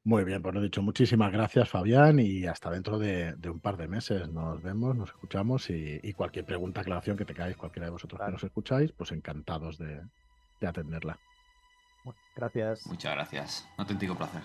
Muy bien, pues lo dicho, muchísimas gracias Fabián y hasta dentro de, un par de meses nos vemos, nos escuchamos y, cualquier pregunta, aclaración que te tengáis cualquiera de vosotros que nos escucháis, pues encantados de, de atenderla. gracias. Muchas gracias. Un auténtico placer.